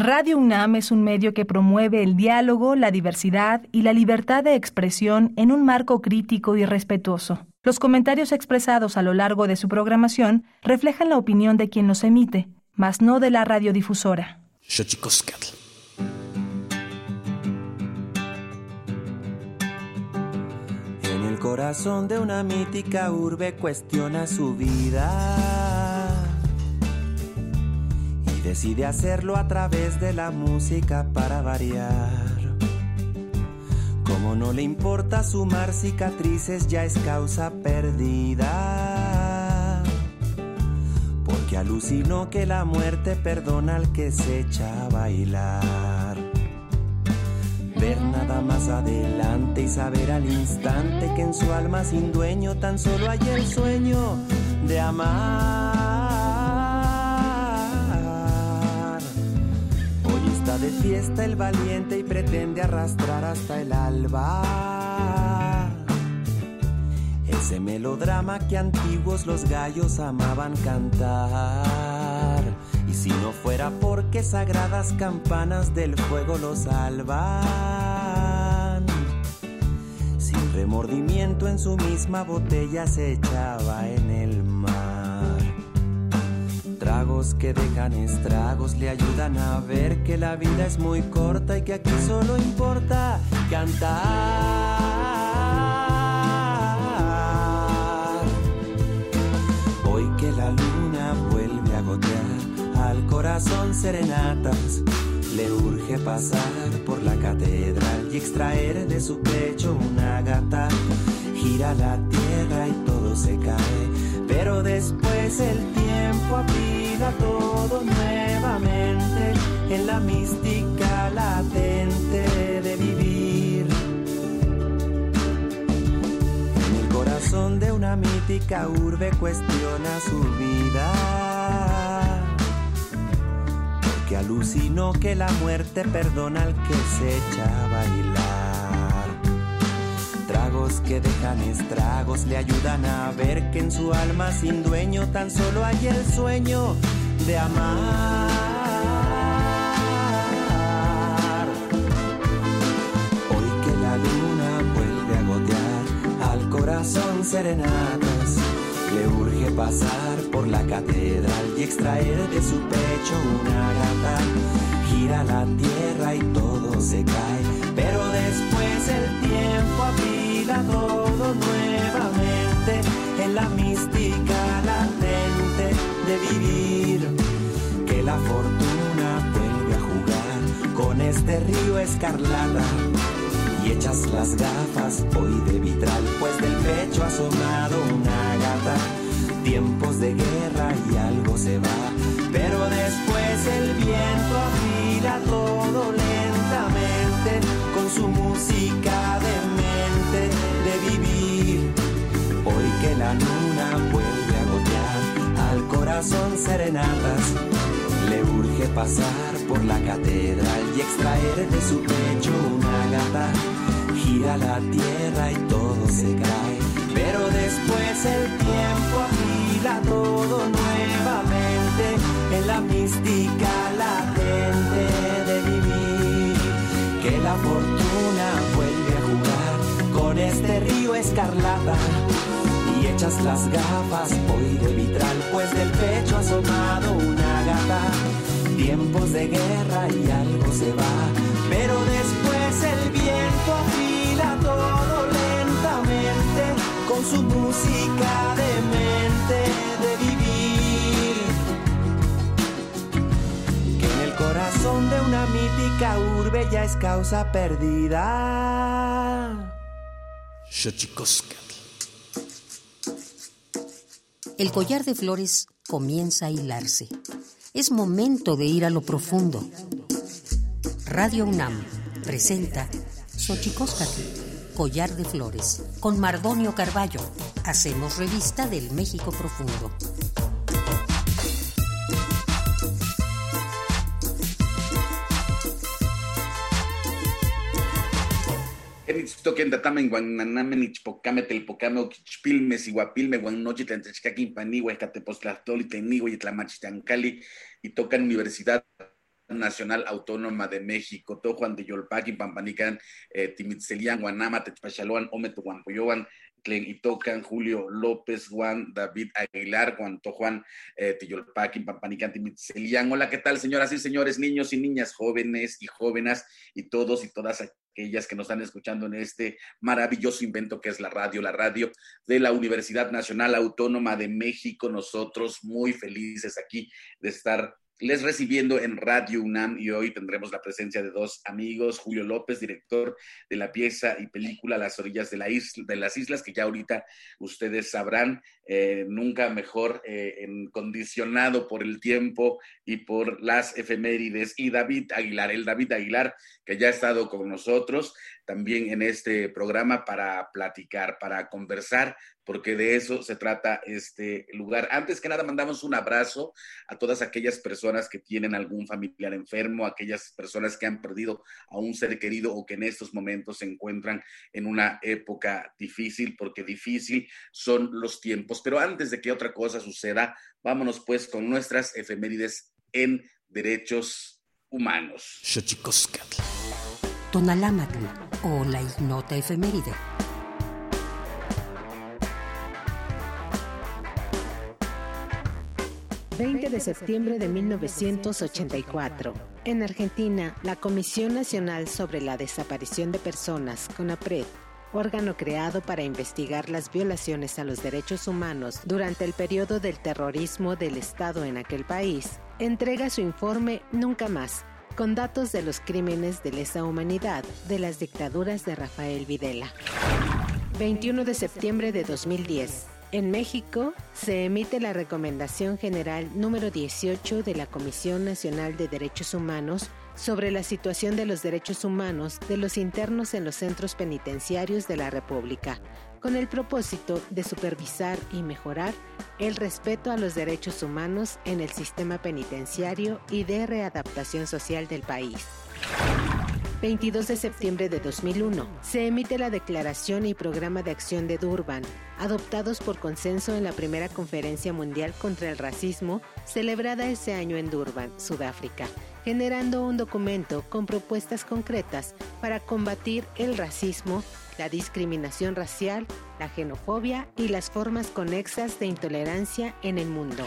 Radio UNAM es un medio que promueve el diálogo, la diversidad y la libertad de expresión en un marco crítico y respetuoso. Los comentarios expresados a lo largo de su programación reflejan la opinión de quien los emite, mas no de la radiodifusora. En el corazón de una mítica urbe cuestiona su vida decide hacerlo a través de la música para variar. Como no le importa sumar cicatrices, ya es causa perdida. Porque alucinó que la muerte perdona al que se echa a bailar. Ver nada más adelante y saber al instante que en su alma sin dueño tan solo hay el sueño de amar. De fiesta el valiente y pretende arrastrar hasta el alba. Ese melodrama que antiguos los gallos amaban cantar. Y si no fuera porque sagradas campanas del fuego los salvan. Sin remordimiento en su misma botella se echaba en el. Tragos que dejan estragos le ayudan a ver que la vida es muy corta y que aquí solo importa cantar. Hoy que la luna vuelve a gotear al corazón serenatas, le urge pasar por la catedral y extraer de su pecho una gata. Gira la tierra y todo se cae, pero después el tiempo aplica todo nuevamente en la mística latente de vivir. En el corazón de una mítica urbe cuestiona su vida. Porque alucinó que la muerte perdona al que se echa a bailar. Tragos que dejan estragos le ayudan a ver que en su alma sin dueño tan solo hay el sueño de amar. Hoy que la luna vuelve a gotear al corazón serenatas, le urge pasar por la catedral y extraer de su pecho una gata. Gira la tierra y todo se cae, pero después el tiempo abriga todo nuevamente en la mística latente de vivir. Que la fortuna vuelve a jugar con este río escarlata y echas las gafas hoy de vitral, pues del pecho ha asomado una gata. Tiempos de guerra y algo se va, pero después el viento afila todo lentamente con su música de mente de vivir. Hoy que la luna vuelve a gotear al corazón serenatas, le urge pasar por la catedral y extraer de su pecho una gata. Gira la tierra y todo se cae, la fortuna vuelve a jugar con este río escarlata y echas las gafas hoy de vitral, pues del pecho ha asomado una gata. Tiempos de guerra y algo se va, pero después el viento afila todo lentamente con su música de corazón de una mítica urbe ya es causa perdida. El collar de flores comienza a hilarse. Es momento de ir a lo profundo. Radio UNAM presenta Xochicóscatl, collar de flores, con Mardonio Carballo. Hacemos revista del México profundo. Toquen datamen guananamen ichpocame telpocame oquichpilme siguapilme guanochi tlantechcaquin paniwa escatepoztlastoli teniwa y tlamachtancali y tocan universidad Nacional Autónoma de México, Tojuan de Yolpaki, Pampanican, eh, Timitzelian, Guanama, Techpachaloan, Ometo, Guanpoyoan, Tlen Itocan, Julio López, Juan David Aguilar, Juan Tojuan, eh, Tiyolpaki, Pampanican, Timitzelian. Hola, ¿qué tal, señoras y señores, niños y niñas, jóvenes y jóvenes, y todos y todas aquellas que nos están escuchando en este maravilloso invento que es la radio, la radio de la Universidad Nacional Autónoma de México. Nosotros muy felices aquí de estar les recibiendo en Radio UNAM y hoy tendremos la presencia de dos amigos, Julio López, director de la pieza y película Las orillas de, la isla, de las islas, que ya ahorita ustedes sabrán, eh, nunca mejor eh, condicionado por el tiempo y por las efemérides, y David Aguilar, el David Aguilar, que ya ha estado con nosotros también en este programa para platicar, para conversar, porque de eso se trata este lugar. Antes que nada, mandamos un abrazo a todas aquellas personas que tienen algún familiar enfermo, aquellas personas que han perdido a un ser querido o que en estos momentos se encuentran en una época difícil, porque difícil son los tiempos. Pero antes de que otra cosa suceda, vámonos pues con nuestras efemérides en derechos humanos. Tonalámatl o la ignota efeméride. 20 de septiembre de 1984. En Argentina, la Comisión Nacional sobre la Desaparición de Personas, CONAPRED, órgano creado para investigar las violaciones a los derechos humanos durante el periodo del terrorismo del Estado en aquel país, entrega su informe Nunca más, con datos de los crímenes de lesa humanidad de las dictaduras de Rafael Videla. 21 de septiembre de 2010. En México se emite la Recomendación General número 18 de la Comisión Nacional de Derechos Humanos sobre la situación de los derechos humanos de los internos en los centros penitenciarios de la República, con el propósito de supervisar y mejorar el respeto a los derechos humanos en el sistema penitenciario y de readaptación social del país. 22 de septiembre de 2001, se emite la Declaración y Programa de Acción de Durban, adoptados por consenso en la primera Conferencia Mundial contra el Racismo, celebrada ese año en Durban, Sudáfrica, generando un documento con propuestas concretas para combatir el racismo, la discriminación racial, la xenofobia y las formas conexas de intolerancia en el mundo.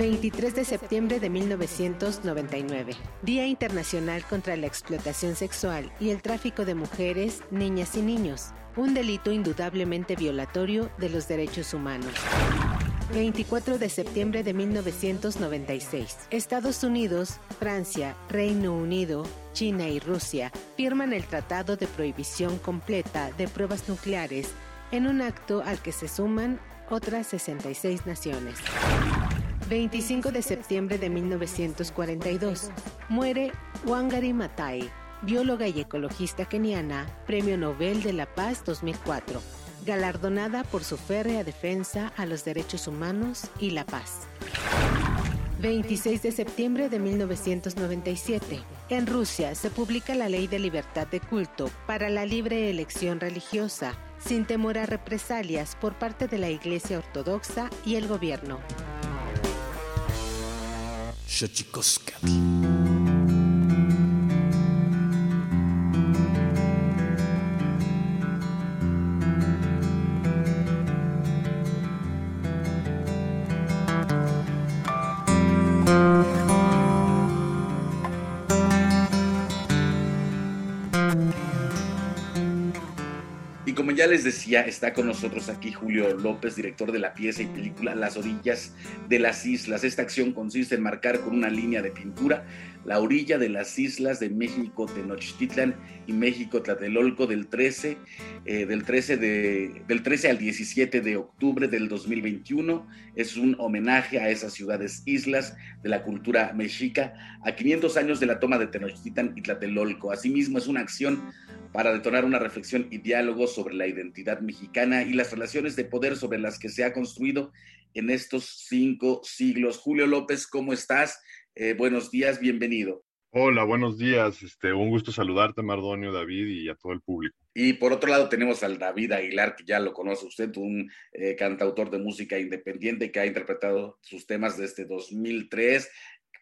23 de septiembre de 1999, Día Internacional contra la Explotación Sexual y el Tráfico de Mujeres, Niñas y Niños, un delito indudablemente violatorio de los derechos humanos. 24 de septiembre de 1996. Estados Unidos, Francia, Reino Unido, China y Rusia firman el Tratado de Prohibición Completa de Pruebas Nucleares en un acto al que se suman otras 66 naciones. 25 de septiembre de 1942. Muere Wangari Maathai, bióloga y ecologista keniana, Premio Nobel de la Paz 2004, galardonada por su férrea defensa a los derechos humanos y la paz. 26 de septiembre de 1997. En Rusia se publica la Ley de Libertad de Culto para la libre elección religiosa, sin temor a represalias por parte de la Iglesia Ortodoxa y el gobierno. Xochicoscatl. Ya les decía, está con nosotros aquí Julio López, director de la pieza y película Las orillas de las islas. Esta acción consiste en marcar con una línea de pintura la orilla de las islas de México Tenochtitlan y México Tlatelolco del 13, eh, del, 13 de, del 13 al 17 de octubre del 2021. Es un homenaje a esas ciudades islas de la cultura mexica a 500 años de la toma de Tenochtitlan y Tlatelolco. Asimismo, es una acción para detonar una reflexión y diálogo sobre la identidad mexicana y las relaciones de poder sobre las que se ha construido en estos cinco siglos. Julio López, ¿cómo estás? Eh, buenos días, bienvenido. Hola, buenos días. Este, un gusto saludarte, Mardonio, David y a todo el público. Y por otro lado tenemos al David Aguilar, que ya lo conoce usted, un eh, cantautor de música independiente que ha interpretado sus temas desde 2003,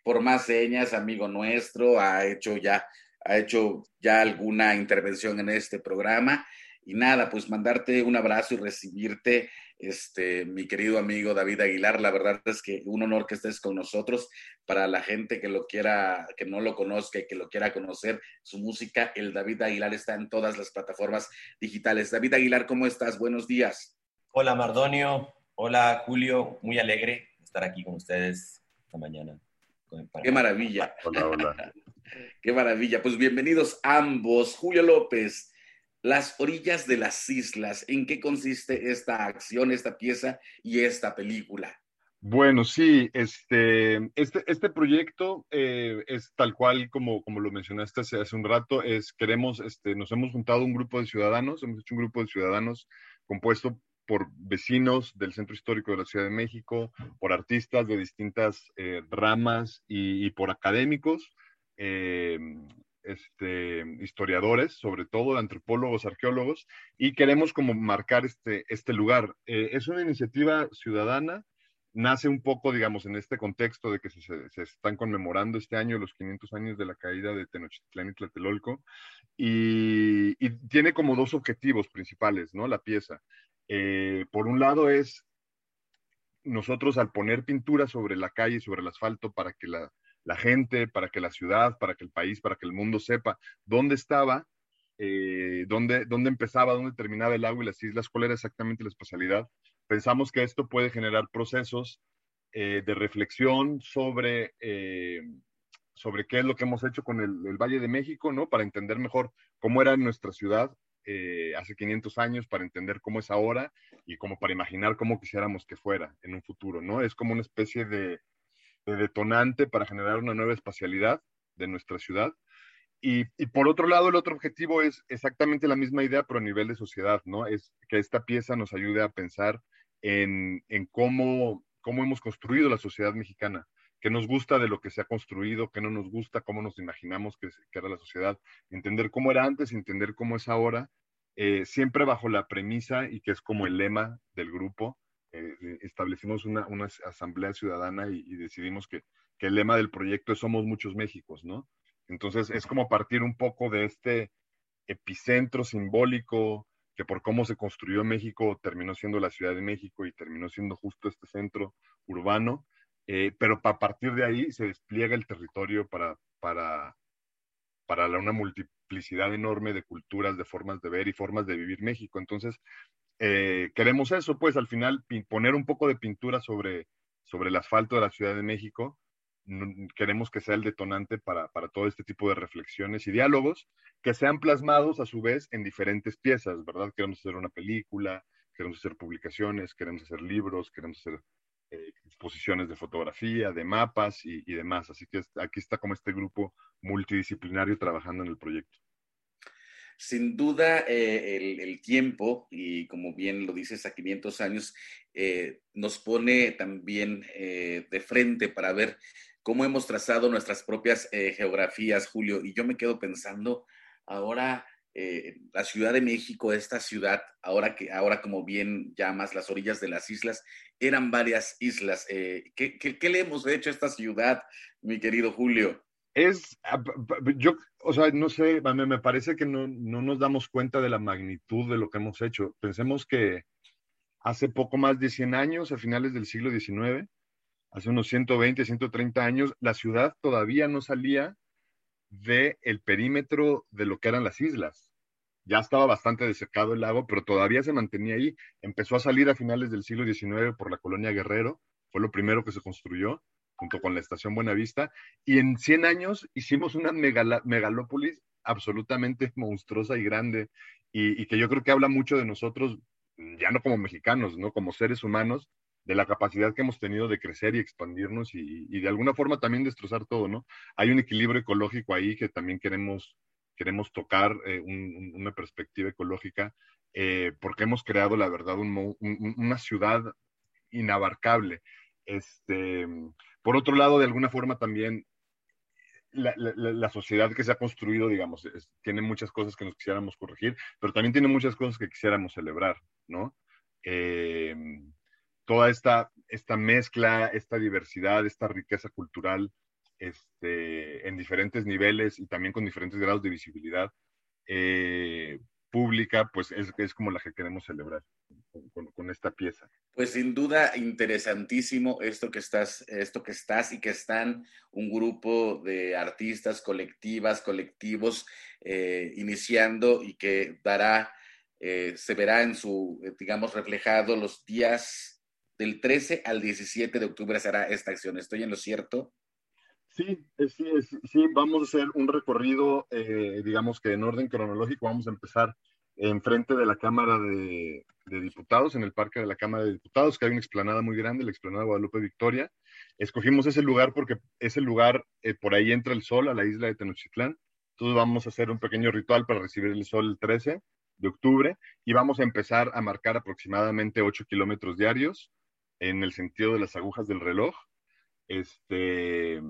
por más señas, amigo nuestro, ha hecho ya, ha hecho ya alguna intervención en este programa. Y nada, pues mandarte un abrazo y recibirte, este, mi querido amigo David Aguilar. La verdad es que un honor que estés con nosotros. Para la gente que lo quiera, que no lo conozca y que lo quiera conocer, su música, el David Aguilar está en todas las plataformas digitales. David Aguilar, ¿cómo estás? Buenos días. Hola Mardonio, hola Julio, muy alegre estar aquí con ustedes esta mañana. Qué maravilla. Hola, hola. Qué maravilla. Pues bienvenidos ambos. Julio López, las orillas de las islas. ¿En qué consiste esta acción, esta pieza y esta película? Bueno, sí, este, este, este proyecto eh, es tal cual como, como lo mencionaste hace, un rato, es queremos, este, nos hemos juntado un grupo de ciudadanos, hemos hecho un grupo de ciudadanos compuesto por vecinos del Centro Histórico de la Ciudad de México, por artistas de distintas eh, ramas y, por académicos, eh, este, historiadores, sobre todo antropólogos, arqueólogos, y queremos como marcar este, este lugar. Eh, es una iniciativa ciudadana, nace un poco, digamos, en este contexto de que se, están conmemorando este año los 500 años de la caída de Tenochtitlán y Tlatelolco, y, y tiene como dos objetivos principales, ¿no? La pieza. Eh, por un lado es nosotros al poner pintura sobre la calle, sobre el asfalto, para que la, gente, para que la ciudad, para que el país, para que el mundo sepa dónde estaba, eh, dónde, dónde empezaba, dónde terminaba el agua y las islas, cuál era exactamente la especialidad. Pensamos que esto puede generar procesos eh, de reflexión sobre, sobre qué es lo que hemos hecho con el, Valle de México, ¿no? Para entender mejor cómo era nuestra ciudad, eh, hace 500 años para entender cómo es ahora y como para imaginar cómo quisiéramos que fuera en un futuro, ¿no? Es como una especie de, detonante para generar una nueva espacialidad de nuestra ciudad. Y, por otro lado, el otro objetivo es exactamente la misma idea, pero a nivel de sociedad, ¿no? Es que esta pieza nos ayude a pensar en, cómo, cómo hemos construido la sociedad mexicana, qué nos gusta de lo que se ha construido, qué no nos gusta, cómo nos imaginamos que, era la sociedad, entender cómo era antes, entender cómo es ahora, eh, siempre bajo la premisa y que es como el lema del grupo. Eh, eh, establecimos una, asamblea ciudadana y, decidimos que, el lema del proyecto es Somos Muchos Méxicos, ¿no? Entonces es como partir un poco de este epicentro simbólico que por cómo se construyó México terminó siendo la Ciudad de México y terminó siendo justo este centro urbano eh, pero a partir de ahí se despliega el territorio para, para, para una multiplicidad enorme de culturas, de formas de ver y formas de vivir México. Entonces, eh, queremos eso, pues al final poner un poco de pintura sobre, sobre el asfalto de la Ciudad de México. Queremos que sea el detonante para, para todo este tipo de reflexiones y diálogos que sean plasmados a su vez en diferentes piezas, ¿verdad? Queremos hacer una película, queremos hacer publicaciones, queremos hacer libros, queremos hacer eh, exposiciones de fotografía, de mapas y, demás. Así que aquí está como este grupo multidisciplinario trabajando en el proyecto. Sin duda, eh, el, tiempo, y como bien lo dices, a 500 años, eh, nos pone también de frente para ver cómo hemos trazado nuestras propias geografías, Julio. Y yo me quedo pensando, ahora la Ciudad de México, esta ciudad, ahora que ahora como bien llamas las orillas de las islas, eran varias islas. Eh, ¿qué, qué, le hemos hecho a esta ciudad, mi querido Julio? Es, ah, yo, o sea, no sé, me parece que no, no nos damos cuenta de la magnitud de lo que hemos hecho. Pensemos que hace poco más de 100 años, a finales del siglo XIX, hace unos 120, 130 años, la ciudad todavía no salía del el perímetro de lo que eran las islas ya estaba bastante desecado el lago, pero todavía se mantenía ahí. Empezó a salir a finales del siglo XIX por la colonia Guerrero, fue lo primero que se construyó, junto con la estación Buenavista, y en 100 años hicimos una megalópolis absolutamente monstruosa y grande, y, que yo creo que habla mucho de nosotros, ya no como mexicanos, ¿no? Como seres humanos, de la capacidad que hemos tenido de crecer y expandirnos y, de alguna forma también destrozar todo, ¿no? Hay un equilibrio ecológico ahí que también queremos queremos tocar eh, una perspectiva ecológica, eh, porque hemos creado, la verdad, una ciudad inabarcable. Este, por otro lado, de alguna forma también la, sociedad que se ha construido, digamos, tiene muchas cosas que nos quisiéramos corregir, pero también tiene muchas cosas que quisiéramos celebrar, ¿no? Eh, toda esta, esta mezcla, esta diversidad, esta riqueza cultural este, en diferentes niveles y también con diferentes grados de visibilidad eh, pública, pues es, es, como la que queremos celebrar con, con, esta pieza. Pues sin duda interesantísimo esto que estás, esto que estás y que están un grupo de artistas, colectivas, colectivos eh, iniciando y que dará, eh, se verá en su, digamos, reflejado los días del 13 al 17 de octubre será esta acción. ¿Estoy en lo cierto? Sí, sí, sí, vamos a hacer un recorrido, eh, digamos que en orden cronológico, vamos a empezar enfrente de la Cámara de, Diputados, en el Parque de la Cámara de Diputados, que hay una explanada muy grande, la explanada Guadalupe Victoria. Escogimos ese lugar porque ese lugar, eh, por ahí entra el sol a la isla de Tenochtitlán. Entonces vamos a hacer un pequeño ritual para recibir el sol el 13 de octubre y vamos a empezar a marcar aproximadamente 8 kilómetros diarios en el sentido de las agujas del reloj. Este,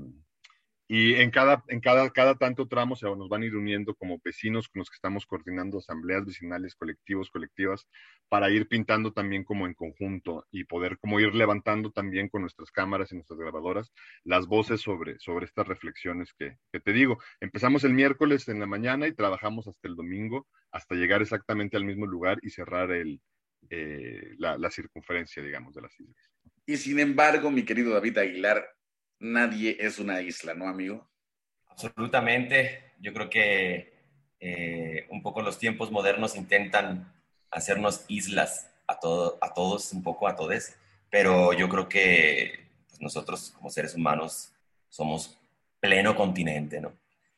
y en cada, en cada, cada tanto tramo nos van a ir uniendo como vecinos con los que estamos coordinando asambleas vecinales, colectivos, colectivas, para ir pintando también como en conjunto y poder como ir levantando también con nuestras cámaras y nuestras grabadoras las voces sobre, sobre estas reflexiones que, que te digo. Empezamos el miércoles en la mañana y trabajamos hasta el domingo, hasta llegar exactamente al mismo lugar y cerrar el, eh, la, la circunferencia, digamos, de las islas. Y sin embargo, mi querido David Aguilar, nadie es una isla, ¿no, amigo? Absolutamente. Yo creo que eh, un poco los tiempos modernos intentan hacernos islas a, todo, a todos, un poco a todos, pero yo creo que pues, nosotros como seres humanos somos pleno continente, ¿no?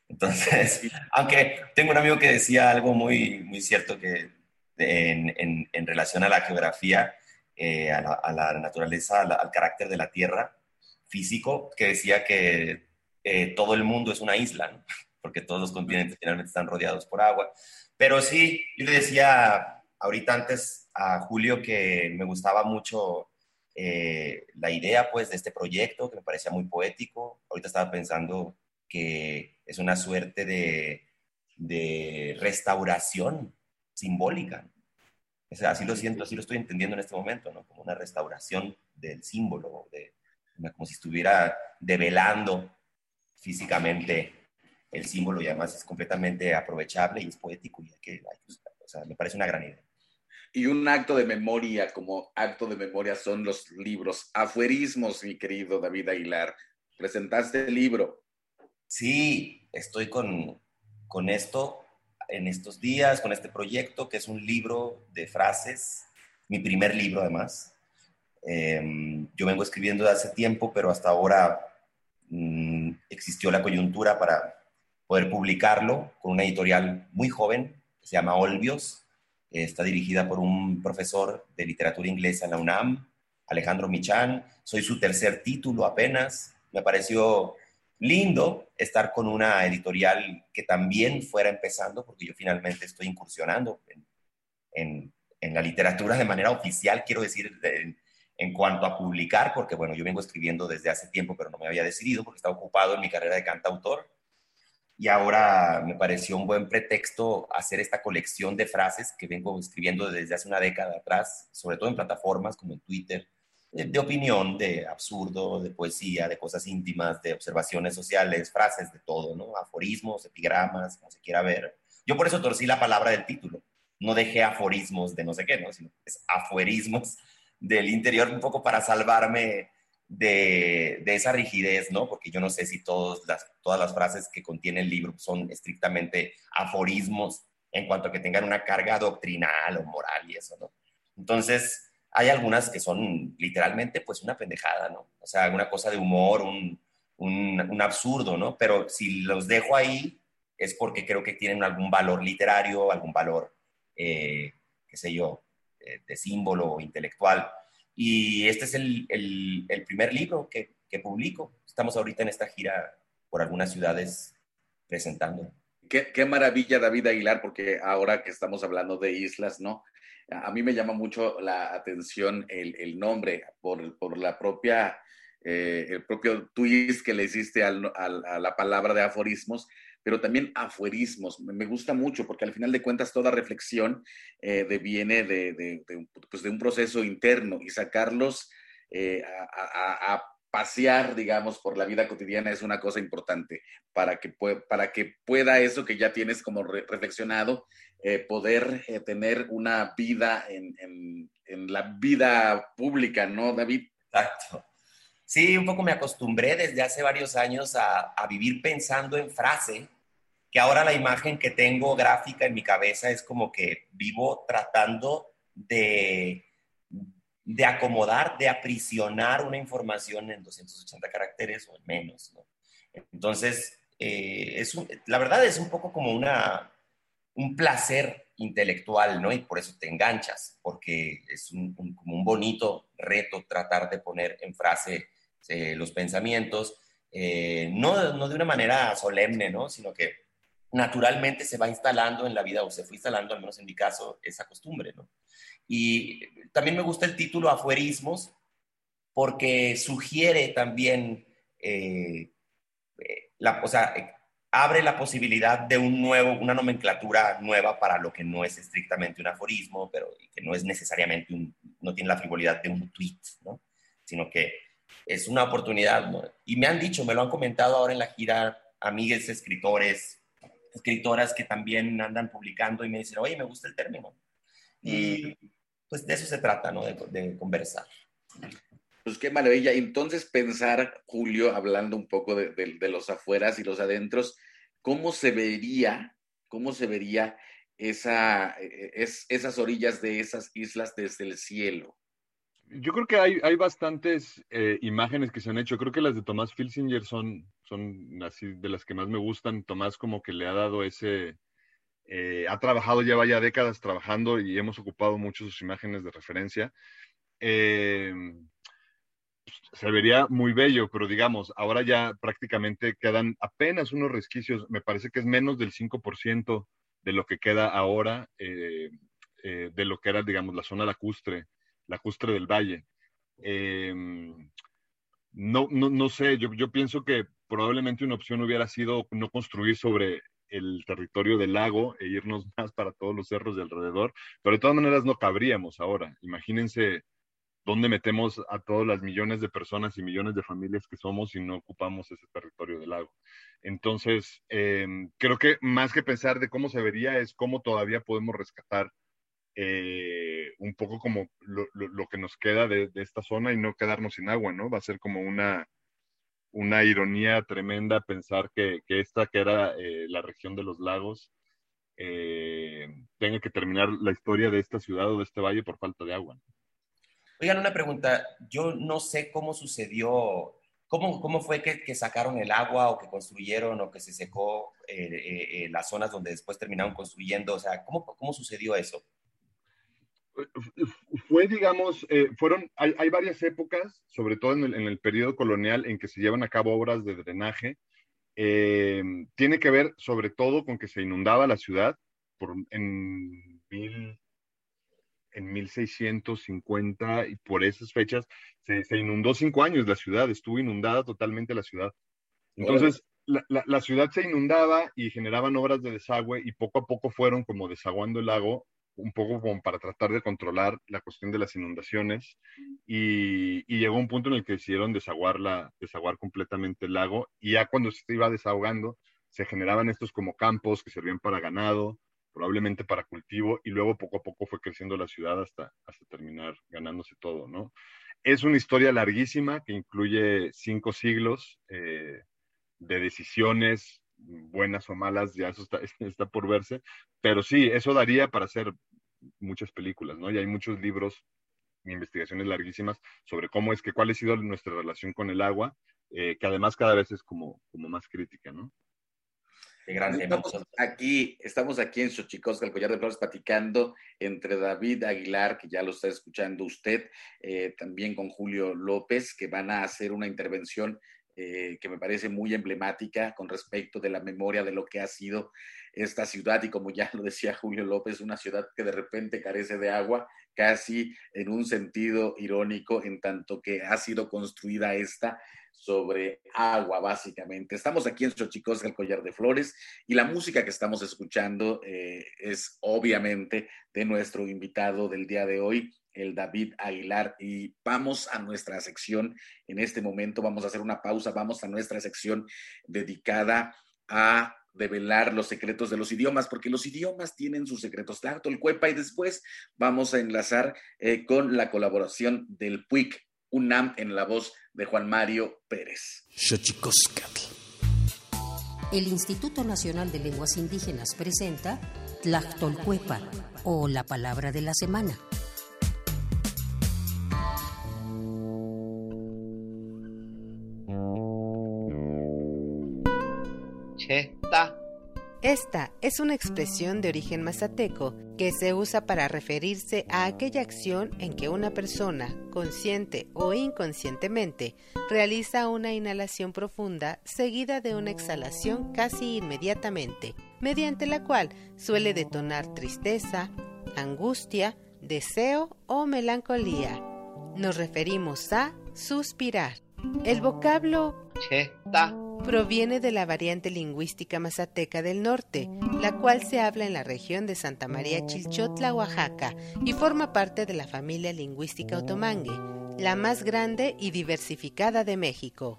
Entonces, aunque tengo un amigo que decía algo muy, muy cierto que en, en, relación a la geografía, eh, a, la, naturaleza, al carácter de la Tierra, físico que decía que eh, todo el mundo es una isla, porque todos los continentes finalmente están rodeados por agua. Pero sí, yo le decía ahorita antes a Julio que me gustaba mucho eh, la idea pues de este proyecto, que me parecía muy poético. Ahorita estaba pensando que es una suerte de, de restauración simbólica. O sea, así lo siento, así lo estoy entendiendo en este momento, ¿no? Como una restauración del símbolo, de, como si estuviera develando físicamente el símbolo y además es completamente aprovechable y es poético y que, o sea, me parece una gran idea. Y un acto de memoria, como acto de memoria, son los libros. Afuerismos, mi querido David Aguilar. ¿Presentaste el libro? Sí, estoy con, con esto en estos días, con este proyecto, que es un libro de frases, mi primer libro además, Em, yo vengo escribiendo de hace tiempo, pero hasta ahora mm, existió la coyuntura para poder publicarlo con una editorial muy joven, que se llama Olbios. está dirigida por un profesor de literatura inglesa en la UNAM, Alejandro Michan. Soy su tercer título apenas. Me pareció lindo estar con una editorial que también fuera empezando, porque yo finalmente estoy incursionando en, en, la literatura de manera oficial, quiero decir, en cuanto a publicar, porque bueno, yo vengo escribiendo desde hace tiempo, pero no me había decidido porque estaba ocupado en mi carrera de cantautor. Y ahora me pareció un buen pretexto hacer esta colección de frases que vengo escribiendo desde hace una década atrás, sobre todo en plataformas como en Twitter, de, opinión, de absurdo, de poesía, de cosas íntimas, de observaciones sociales, frases de todo, ¿no? Aforismos, epigramas, como se quiera ver. Yo por eso torcí la palabra del título. No dejé aforismos de no sé qué, ¿no? Sino es aforismos del interior un poco para salvarme de, esa rigidez, ¿no? Porque yo no sé si todas las, todas las frases que contiene el libro son estrictamente aforismos en cuanto a que tengan una carga doctrinal o moral y eso, ¿no? Entonces, hay algunas que son literalmente pues una pendejada, ¿no? O sea, una cosa de humor, un, un, absurdo, ¿no? Pero si los dejo ahí es porque creo que tienen algún valor literario, algún valor, eh, qué sé yo, de, símbolo intelectual. Y este es el, el, primer libro que, que, publico. Estamos ahorita en esta gira por algunas ciudades presentando. Qué, qué, maravilla, David Aguilar, porque ahora que estamos hablando de islas, ¿no? A mí me llama mucho la atención el, el nombre por, por, la propia, eh, el propio twist que le hiciste al, al, a la palabra de aforismos, pero también afuerismos. Me gusta mucho porque al final de cuentas toda reflexión eh, viene de, de, pues de, un proceso interno y sacarlos eh, a, pasear, digamos, por la vida cotidiana es una cosa importante para que, para que pueda eso que ya tienes como reflexionado, eh, poder eh, tener una vida en, la vida pública, ¿no, David? Exacto. Sí, un poco me acostumbré desde hace varios años a, vivir pensando en frase, que ahora la imagen que tengo gráfica en mi cabeza es como que vivo tratando de de acomodar, de aprisionar una información en 280 caracteres o en menos. Entonces, eh, es la verdad es un poco como una, un placer intelectual, ¿no? Y por eso te enganchas, porque es un, como un bonito reto tratar de poner en frase eh, los pensamientos, eh, no, no de una manera solemne, ¿no? Sino que naturalmente se va instalando en la vida, o se fue instalando, al menos en mi caso, esa costumbre, ¿no? Y también me gusta el título Afuerismos porque sugiere también, eh, eh, la, o sea, abre la posibilidad de un nuevo, una nomenclatura nueva para lo que no es estrictamente un aforismo, pero que no es necesariamente un, no tiene la frivolidad de un tweet, ¿no? Sino que es una oportunidad. Y me han dicho, me lo han comentado ahora en la gira, amigues escritores, escritoras que también andan publicando y me dicen, oye, me gusta el término. Y pues de eso se trata, ¿no? De, conversar. Pues qué maravilla. Entonces pensar, Julio, hablando un poco de, los afueras y los adentros, ¿cómo se vería, cómo se vería esa, es, esas orillas de esas islas desde el cielo? Yo creo que hay, hay bastantes eh, imágenes que se han hecho. Creo que las de Tomás Filsinger son, son así de las que más me gustan. Tomás como que le ha dado ese, eh, ha trabajado, lleva ya décadas trabajando y hemos ocupado mucho sus imágenes de referencia. Eh, se vería muy bello, pero digamos, ahora ya prácticamente quedan apenas unos resquicios, me parece que es menos del 5% de lo que queda ahora eh, de lo que era, digamos, la zona lacustre, lacustre del valle. no, no, no sé, yo, yo pienso que probablemente una opción hubiera sido no construir sobre el territorio del lago e irnos más para todos los cerros de alrededor, pero de todas maneras no cabríamos ahora. Imagínense dónde metemos a todas las millones de personas y millones de familias que somos si no ocupamos ese territorio del lago. Entonces, em, creo que más que pensar de cómo se vería es cómo todavía podemos rescatar eh, un poco como lo, que nos queda de, esta zona y no quedarnos sin agua, ¿no? Va a ser como una, una ironía tremenda pensar que, esta, que era eh, la región de los lagos, eh, tenga que terminar la historia de esta ciudad o de este valle por falta de agua. Oigan, una pregunta. Yo no sé cómo sucedió, cómo, cómo fue que, sacaron el agua o que construyeron o que se secó eh, las zonas donde después terminaron construyendo. O sea, ¿cómo, cómo sucedió eso? Fue, digamos, eh, fueron, hay, hay, varias épocas, sobre todo en el, en el, periodo colonial, en que se llevan a cabo obras de drenaje. Eh, tiene que ver sobre todo con que se inundaba la ciudad por, en, mil, en 1650 y por esas fechas se, se, inundó cinco años la ciudad, estuvo inundada totalmente la ciudad. Entonces, la, la, la, ciudad se inundaba y generaban obras de desagüe y poco a poco fueron como desaguando el lago un poco como para tratar de controlar la cuestión de las inundaciones y, llegó un punto en el que decidieron desaguar, la, desaguar completamente el lago y ya cuando se iba desahogando se generaban estos como campos que servían para ganado, probablemente para cultivo y luego poco a poco fue creciendo la ciudad hasta, hasta terminar ganándose todo, ¿no? Es una historia larguísima que incluye cinco siglos eh, de decisiones, buenas o malas, ya eso está, está por verse, pero sí, eso daría para hacer muchas películas, ¿no? Y hay muchos libros, investigaciones larguísimas sobre cómo es que, cuál ha sido nuestra relación con el agua, eh, que además cada vez es como, como más crítica, ¿no? Qué grande, estamos aquí, estamos aquí en Xochicosca, el collar de flores, platicando entre David Aguilar, que ya lo está escuchando usted, eh, también con Julio López, que van a hacer una intervención eh, que me parece muy emblemática con respecto de la memoria de lo que ha sido esta ciudad y como ya lo decía Julio López, una ciudad que de repente carece de agua, casi en un sentido irónico, en tanto que ha sido construida esta sobre agua, básicamente. Estamos aquí en Xochicosca, el collar de flores, y la música que estamos escuchando eh, es obviamente de nuestro invitado del día de hoy, el David Aguilar. Y vamos a nuestra sección en este momento, vamos a hacer una pausa, vamos a nuestra sección dedicada a develar los secretos de los idiomas, porque los idiomas tienen sus secretos. el Cuepa, y después vamos a enlazar eh, con la colaboración del PUIC UNAM en la voz de Juan Mario Pérez. El Instituto Nacional de Lenguas Indígenas presenta Tlactolcuepa o la palabra de la semana. Esta es una expresión de origen mazateco que se usa para referirse a aquella acción en que una persona, consciente o inconscientemente, realiza una inhalación profunda seguida de una exhalación casi inmediatamente, mediante la cual suele detonar tristeza, angustia, deseo o melancolía. Nos referimos a suspirar. El vocablo cheta proviene de la variante lingüística mazateca del norte, la cual se habla en la región de Santa María Chilchotla, Oaxaca, y forma parte de la familia lingüística otomangue, la más grande y diversificada de México.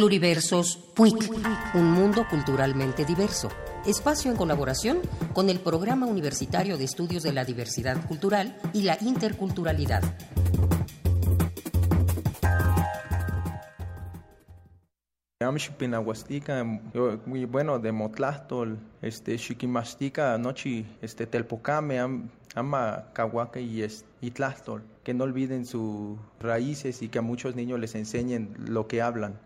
Pluriversos PUIC, un mundo culturalmente diverso. Espacio en colaboración con el Programa Universitario de Estudios de la Diversidad Cultural y la Interculturalidad. muy bueno de Motlastol, este Chiquimastica, Nochi, este Telpocame, ama Cahuaca y, y que no olviden sus raíces y que a muchos niños les enseñen lo que hablan.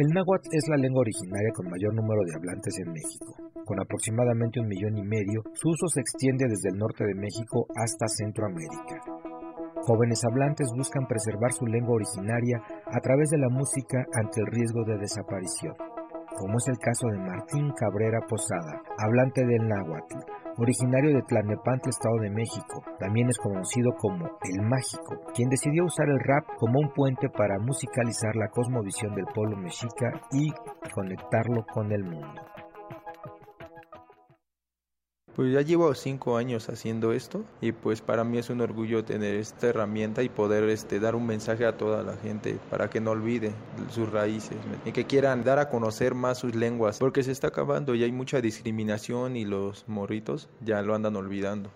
El náhuatl es la lengua originaria con mayor número de hablantes en México. Con aproximadamente un millón y medio, su uso se extiende desde el norte de México hasta Centroamérica. Jóvenes hablantes buscan preservar su lengua originaria a través de la música ante el riesgo de desaparición, como es el caso de Martín Cabrera Posada, hablante del náhuatl, originario de Tlalnepantla, Estado de México. También es conocido como El Mágico, quien decidió usar el rap como un puente para musicalizar la cosmovisión del pueblo mexica y conectarlo con el mundo. Pues ya llevo cinco años haciendo esto y pues para mí es un orgullo tener esta herramienta y poder este, dar un mensaje a toda la gente para que no olvide sus raíces y que quieran dar a conocer más sus lenguas porque se está acabando y hay mucha discriminación y los morritos ya lo andan olvidando.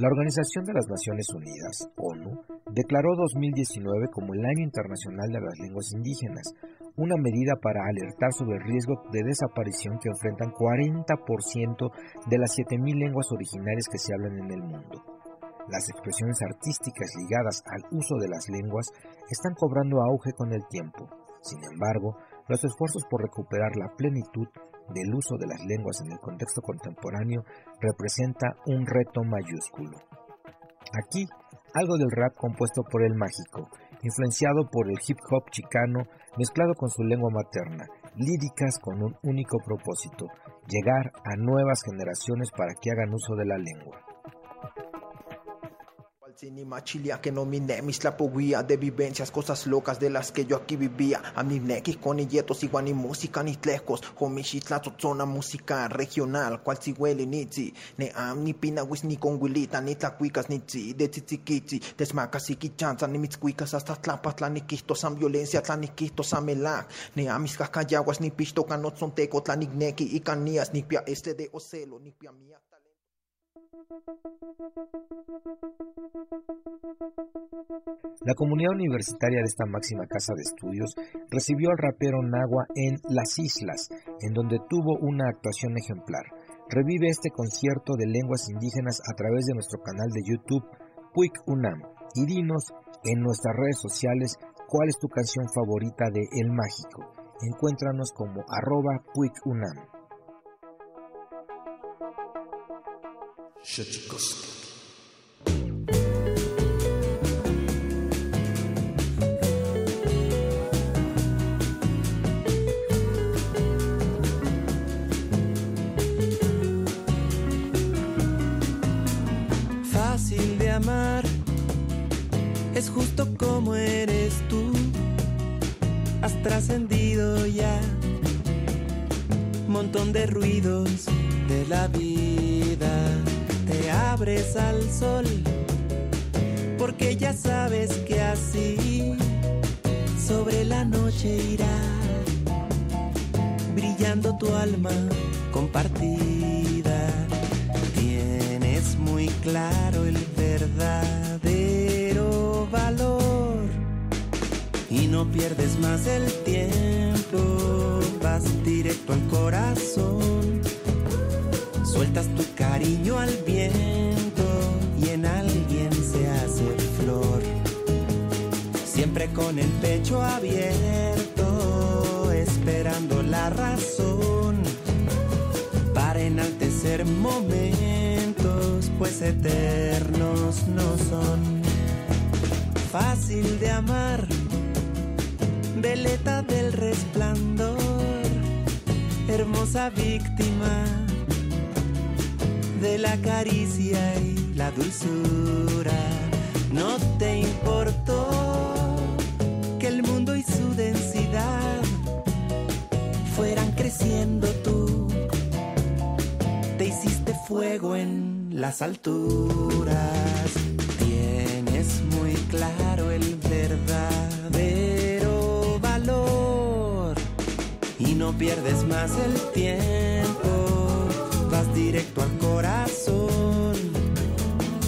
La Organización de las Naciones Unidas, ONU, declaró 2019 como el Año Internacional de las Lenguas Indígenas, una medida para alertar sobre el riesgo de desaparición que enfrentan 40% de las 7.000 lenguas originarias que se hablan en el mundo. Las expresiones artísticas ligadas al uso de las lenguas están cobrando auge con el tiempo. Sin embargo, los esfuerzos por recuperar la plenitud del uso de las lenguas en el contexto contemporáneo representa un reto mayúsculo. Aquí, algo del rap compuesto por el mágico, influenciado por el hip hop chicano mezclado con su lengua materna, líricas con un único propósito, llegar a nuevas generaciones para que hagan uso de la lengua. Ni machilia que no mi nemis la poguía de vivencias, cosas locas de las que yo aquí vivía. A mi nequis con yetos igual ni música ni tlejos. Homishitla zona música regional, cual si huele ni tzi. Ne am ni pinawis ni conguilita ni tlacuicas ni tzi. De tzitzikitzi, desmacas y quichanza ni mitzcuicas hasta tlapatla ni sam violencia tla ni sam melak. Ne amis cacayaguas ni pisto canot son teco tla ni neki y canías ni pia este de ocelo ni pia. La comunidad universitaria de esta máxima casa de estudios recibió al rapero Nagua en Las Islas, en donde tuvo una actuación ejemplar. Revive este concierto de lenguas indígenas a través de nuestro canal de YouTube Puig Unam y dinos en nuestras redes sociales cuál es tu canción favorita de El Mágico. Encuéntranos como arroba Unam. Fácil de amar, es justo como eres tú. Has trascendido ya montón de ruidos de la vida. Abres al sol porque ya sabes que así sobre la noche irá brillando tu alma compartida. Tienes muy claro el verdadero valor y no pierdes más el tiempo, vas directo al corazón, sueltas tu cariño al viento y en alguien se hace flor, siempre con el pecho abierto, esperando la razón. Para enaltecer momentos, pues eternos no son. Fácil de amar veleta del resplandor, hermosa víctima de la caricia y la dulzura. No te importó que el mundo y su densidad fueran creciendo tú. Te hiciste fuego en las alturas. Tienes muy claro el verdadero valor y no pierdes más el tiempo. Vas directo al corazón,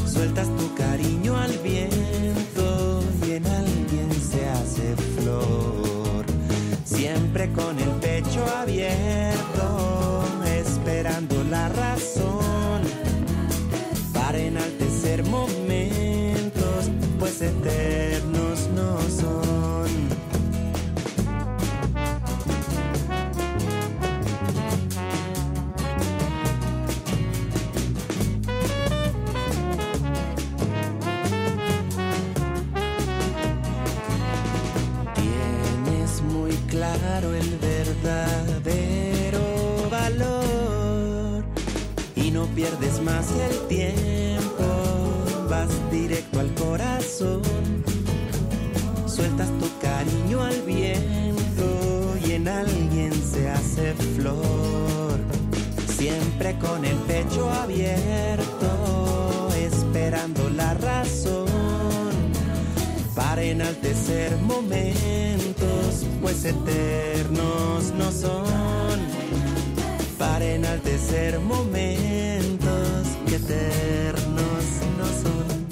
sueltas tu cariño al viento y en alguien se hace flor. Siempre con el pecho abierto, esperando la razón para enaltecer momentos, pues eternos no pierdes más el tiempo, vas directo al corazón, sueltas tu cariño al viento y en alguien se hace flor, siempre con el pecho abierto, esperando la razón. Para enaltecer momentos, pues eternos no son. Para enaltecer momentos que eternos no son.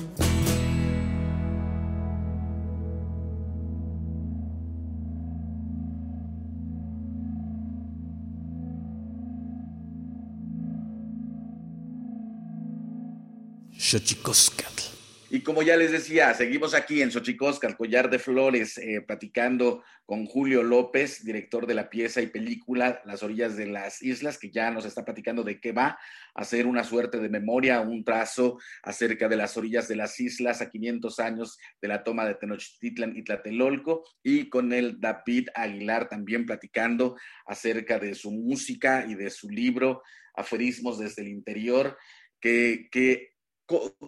Xochicóscatl. Y como ya les decía, seguimos aquí en Xochicóscatl, Collar de Flores, eh, platicando con Julio López, director de la pieza y película Las orillas de las islas, que ya nos está platicando de qué va a hacer una suerte de memoria, un trazo acerca de las orillas de las islas a 500 años de la toma de Tenochtitlan y Tlatelolco, y con el David Aguilar también platicando acerca de su música y de su libro Aforismos desde el interior, que, que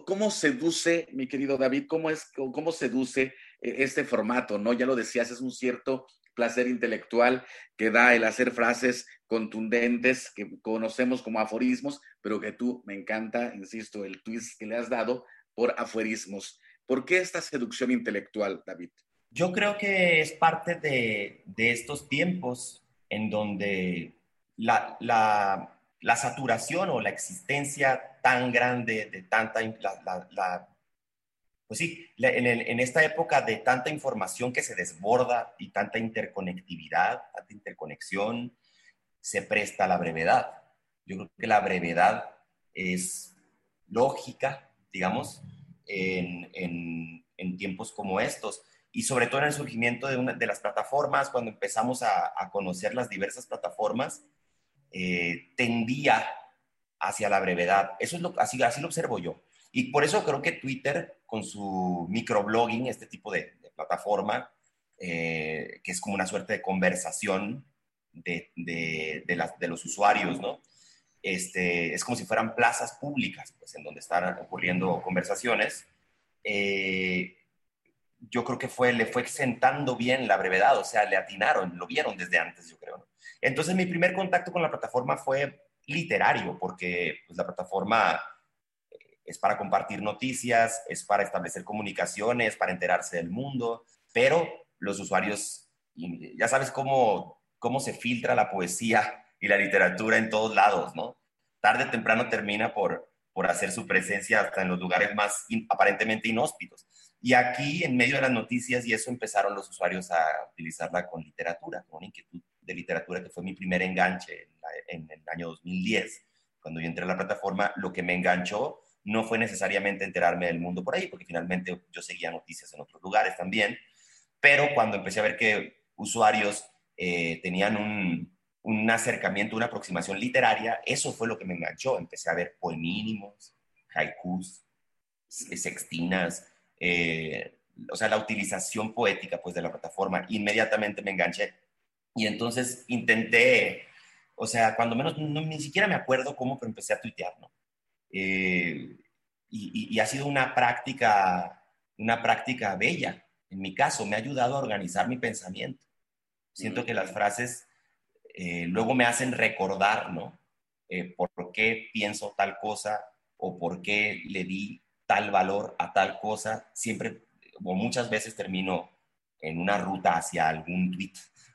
¿Cómo seduce, mi querido David, cómo, es, cómo seduce este formato? ¿no? Ya lo decías, es un cierto placer intelectual que da el hacer frases contundentes que conocemos como aforismos, pero que tú, me encanta, insisto, el twist que le has dado por aforismos. ¿Por qué esta seducción intelectual, David? Yo creo que es parte de, estos tiempos en donde la, la saturación o la existencia tan grande, de tanta, pues sí, en, esta época de tanta información que se desborda y tanta interconectividad, tanta interconexión, se presta a la brevedad. Yo creo que la brevedad es lógica, digamos, en, tiempos como estos y sobre todo en el surgimiento de, una, de las plataformas, cuando empezamos a, conocer las diversas plataformas, eh, tendía hacia la brevedad. Eso es lo, así, así lo observo yo. Y por eso creo que Twitter, con su microblogging, este tipo de, plataforma, eh, que es como una suerte de conversación de, de, los usuarios, ¿no? Este, es como si fueran plazas públicas, pues, en donde están ocurriendo conversaciones. Eh, yo creo que fue, le fue sentando bien la brevedad, o sea, le atinaron, lo vieron desde antes, yo creo. Entonces, mi primer contacto con la plataforma fue literario, porque pues, la plataforma eh, es para compartir noticias, es para establecer comunicaciones, para enterarse del mundo, pero los usuarios, ya sabes cómo, cómo se filtra la poesía y la literatura en todos lados, ¿no? Tarde o temprano termina por, por hacer su presencia hasta en los lugares más aparentemente inhóspitos. Y aquí, en medio de las noticias y eso, empezaron los usuarios a utilizarla con literatura, con inquietud de literatura que fue mi primer enganche en, el año 2010. Cuando yo entré a la plataforma, lo que me enganchó no fue necesariamente enterarme del mundo por ahí, porque finalmente yo seguía noticias en otros lugares también, pero cuando empecé a ver que usuarios eh, tenían un, un acercamiento, una aproximación literaria, eso fue lo que me enganchó. Empecé a ver poemínimos, haikus, sextinas, eh, o sea, la utilización poética pues de la plataforma. Inmediatamente me enganché y entonces intenté, o sea, cuando menos, ni siquiera me acuerdo cómo, pero empecé a tuitear, ¿no? Eh, y, y, ha sido una práctica, una práctica bella. En mi caso, me ha ayudado a organizar mi pensamiento. Siento que las frases eh, luego me hacen recordar, ¿no? Eh, por qué pienso tal cosa o por qué le di tal valor a tal cosa. Siempre, o muchas veces termino en una ruta hacia algún tweet,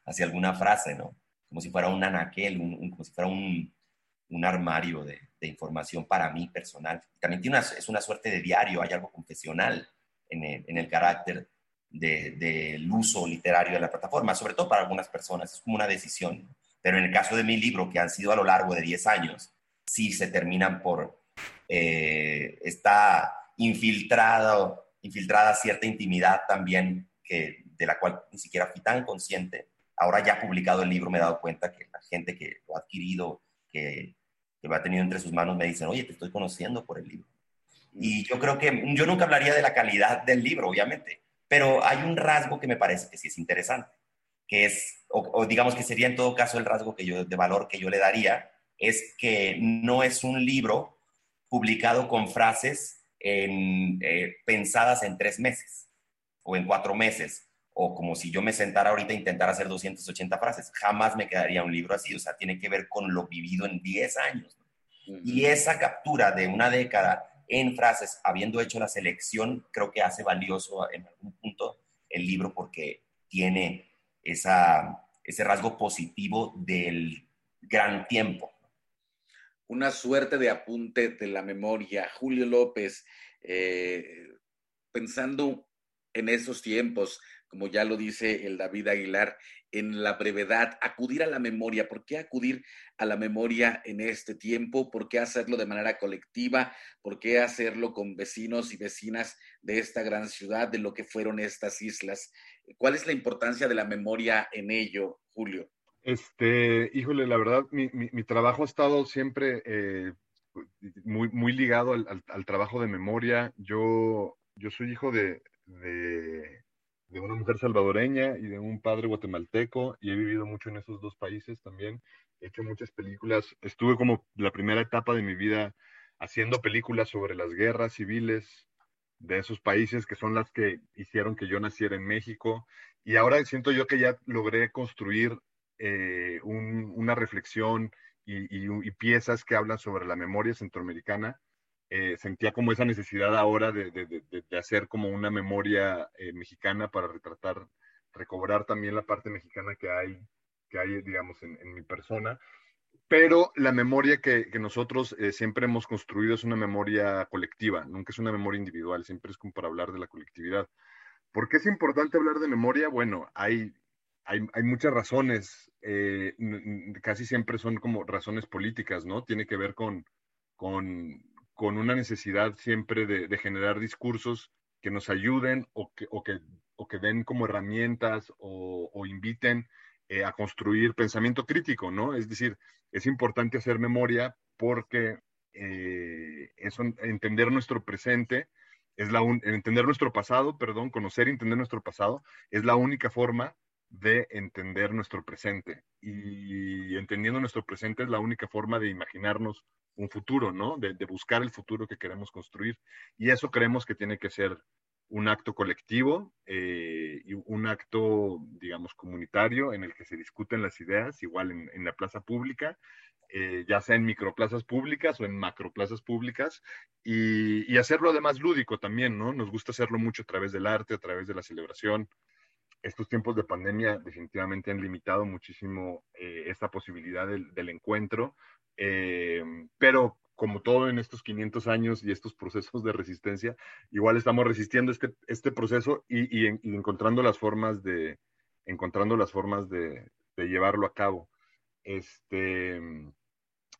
hacia alguna frase, ¿no? Como si fuera un anaquel, como si fuera un, un armario de, de, información para mí personal. También tiene una, es una suerte de diario, hay algo confesional en el, en el carácter del de, uso literario de la plataforma, sobre todo para algunas personas, es como una decisión. Pero en el caso de mi libro, que han sido a lo largo de 10 años, sí se terminan por, eh, está infiltrado, infiltrada cierta intimidad también, que, de la cual ni siquiera fui tan consciente. Ahora ya publicado el libro me he dado cuenta que la gente que lo ha adquirido, que, que lo ha tenido entre sus manos, me dicen, oye, te estoy conociendo por el libro. Y yo creo que yo nunca hablaría de la calidad del libro, obviamente, pero hay un rasgo que me parece que sí es interesante que es, o, digamos que sería en todo caso el rasgo que yo, de valor que yo le daría, es que no es un libro publicado con frases eh, pensadas en tres meses o en cuatro meses, o como si yo me sentara ahorita a intentar hacer 280 frases. Jamás me quedaría un libro así, o sea, tiene que ver con lo vivido en 10 años. Y esa captura de una década en frases, habiendo hecho la selección, creo que hace valioso en algún punto el libro porque tiene esa, ese rasgo positivo del gran tiempo. Una suerte de apunte de la memoria. Julio López, eh, pensando en esos tiempos, como ya lo dice el David Aguilar, en la brevedad, acudir a la memoria. ¿Por qué acudir a la memoria en este tiempo? ¿Por qué hacerlo de manera colectiva? ¿Por qué hacerlo con vecinos y vecinas de esta gran ciudad, de lo que fueron estas islas? ¿Cuál es la importancia de la memoria en ello, Julio? Este, híjole, la verdad, mi, mi, trabajo ha estado siempre eh, muy, muy ligado al, al, trabajo de memoria. Yo, yo soy hijo de, de, de, una mujer salvadoreña y de un padre guatemalteco y he vivido mucho en esos dos países también. He hecho muchas películas. Estuve como la primera etapa de mi vida haciendo películas sobre las guerras civiles de esos países que son las que hicieron que yo naciera en México. Y ahora siento yo que ya logré construir eh, una reflexión y, piezas que hablan sobre la memoria centroamericana. Eh, sentía como esa necesidad ahora de, hacer como una memoria eh, mexicana para retratar, recobrar también la parte mexicana que hay, que hay digamos, en, en mi persona pero la memoria que, nosotros eh, siempre hemos construido es una memoria colectiva, nunca es una memoria individual, siempre es como para hablar de la colectividad. ¿Por qué es importante hablar de memoria? Bueno, hay, hay, muchas razones, eh, casi siempre son como razones políticas, ¿no? Tiene que ver con, con, una necesidad siempre de, generar discursos que nos ayuden o que, o que, o que den como herramientas o, inviten eh, a construir pensamiento crítico, ¿no? Es decir, es importante hacer memoria porque eh, eso, entender nuestro presente, es la entender nuestro pasado, perdón, conocer y entender nuestro pasado, es la única forma de entender nuestro presente. Y entendiendo nuestro presente es la única forma de imaginarnos un futuro, ¿no? De, buscar el futuro que queremos construir. Y eso creemos que tiene que ser un acto colectivo eh, y un acto, digamos, comunitario en el que se discuten las ideas, igual en, la plaza pública, eh, ya sea en microplazas públicas o en macroplazas públicas, y, hacerlo además lúdico también, ¿no? Nos gusta hacerlo mucho a través del arte, a través de la celebración. Estos tiempos de pandemia definitivamente han limitado muchísimo eh, esta posibilidad del encuentro, pero como todo en estos 500 años y estos procesos de resistencia, igual estamos resistiendo este, este proceso y, encontrando las formas de, encontrando las formas de, llevarlo a cabo. Este,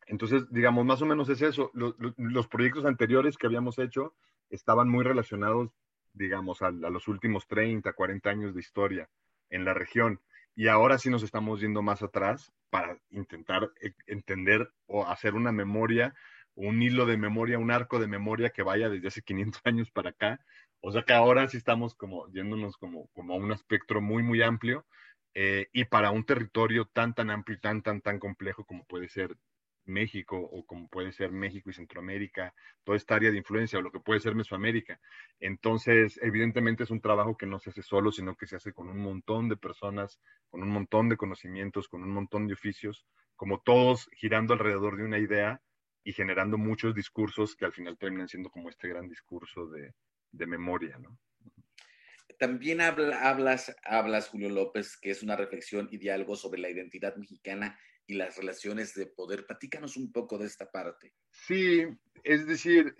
entonces, digamos, más o menos es eso. Los, proyectos anteriores que habíamos hecho estaban muy relacionados, digamos, a, a, los últimos 30, 40 años de historia en la región. Y ahora sí nos estamos yendo más atrás para intentar e, entender o hacer una memoria un hilo de memoria, un arco de memoria que vaya desde hace 500 años para acá. O sea que ahora sí estamos como yéndonos como, como a un espectro muy, muy amplio eh, y para un territorio tan, tan amplio y tan, tan, tan complejo como puede ser México o como puede ser México y Centroamérica, toda esta área de influencia o lo que puede ser Mesoamérica. Entonces, evidentemente es un trabajo que no se hace solo, sino que se hace con un montón de personas, con un montón de conocimientos, con un montón de oficios, como todos girando alrededor de una idea y generando muchos discursos que al final terminan siendo como este gran discurso de, memoria, ¿no? También hablas, hablas, Julio López, que es una reflexión y diálogo sobre la identidad mexicana y las relaciones de poder. Platícanos un poco de esta parte. Sí, es decir,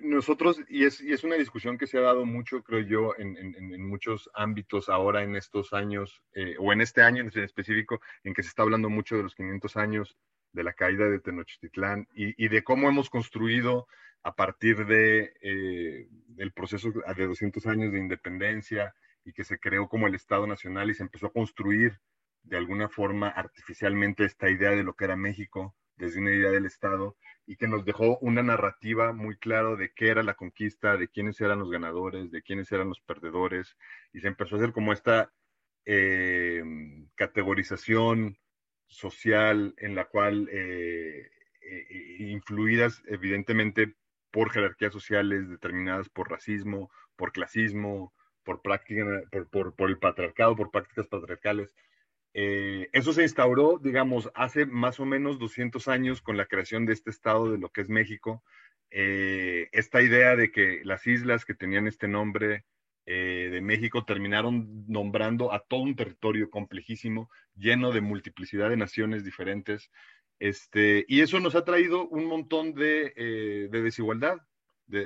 nosotros, y es, y es una discusión que se ha dado mucho, creo yo, en, en, en muchos ámbitos ahora en estos años, eh, o en este año en específico, en que se está hablando mucho de los 500 años de la caída de Tenochtitlán y, de cómo hemos construido a partir de eh, el proceso de 200 años de independencia y que se creó como el Estado Nacional y se empezó a construir de alguna forma artificialmente esta idea de lo que era México desde una idea del Estado y que nos dejó una narrativa muy clara de qué era la conquista, de quiénes eran los ganadores, de quiénes eran los perdedores y se empezó a hacer como esta eh, categorización social en la cual, eh, eh, influidas evidentemente por jerarquías sociales determinadas por racismo, por clasismo, por, práctica, por, por, el patriarcado, por prácticas patriarcales. Eh, eso se instauró, digamos, hace más o menos 200 años con la creación de este estado de lo que es México. esta idea de que las islas que tenían este nombre eh, de México terminaron nombrando a todo un territorio complejísimo, lleno de multiplicidad de naciones diferentes. Este, y eso nos ha traído un montón de, eh, desigualdad,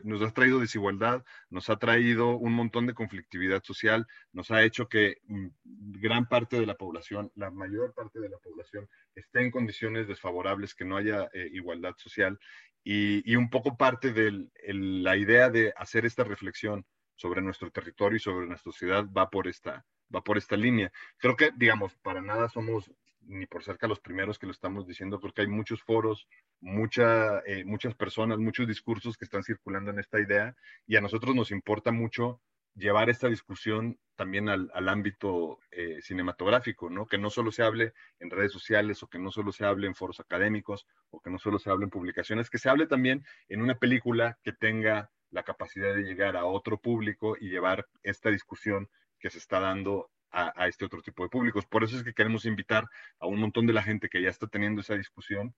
nos ha traído desigualdad, nos ha traído un montón de conflictividad social, nos ha hecho que mm, gran parte de la población, la mayor parte de la población, esté en condiciones desfavorables, que no haya eh, igualdad social. Y, un poco parte de la idea de hacer esta reflexión sobre nuestro territorio y sobre nuestra ciudad va por esta, va por esta línea. Creo que, digamos, para nada somos ni por cerca los primeros que lo estamos diciendo, porque hay muchos foros, mucha, eh, muchas personas, muchos discursos que están circulando en esta idea y a nosotros nos importa mucho llevar esta discusión también al, ámbito eh, cinematográfico, ¿no? Que no solo se hable en redes sociales o que no solo se hable en foros académicos o que no solo se hable en publicaciones, que se hable también en una película que tenga la capacidad de llegar a otro público y llevar esta discusión que se está dando a, este otro tipo de públicos. Por eso es que queremos invitar a un montón de la gente que ya está teniendo esa discusión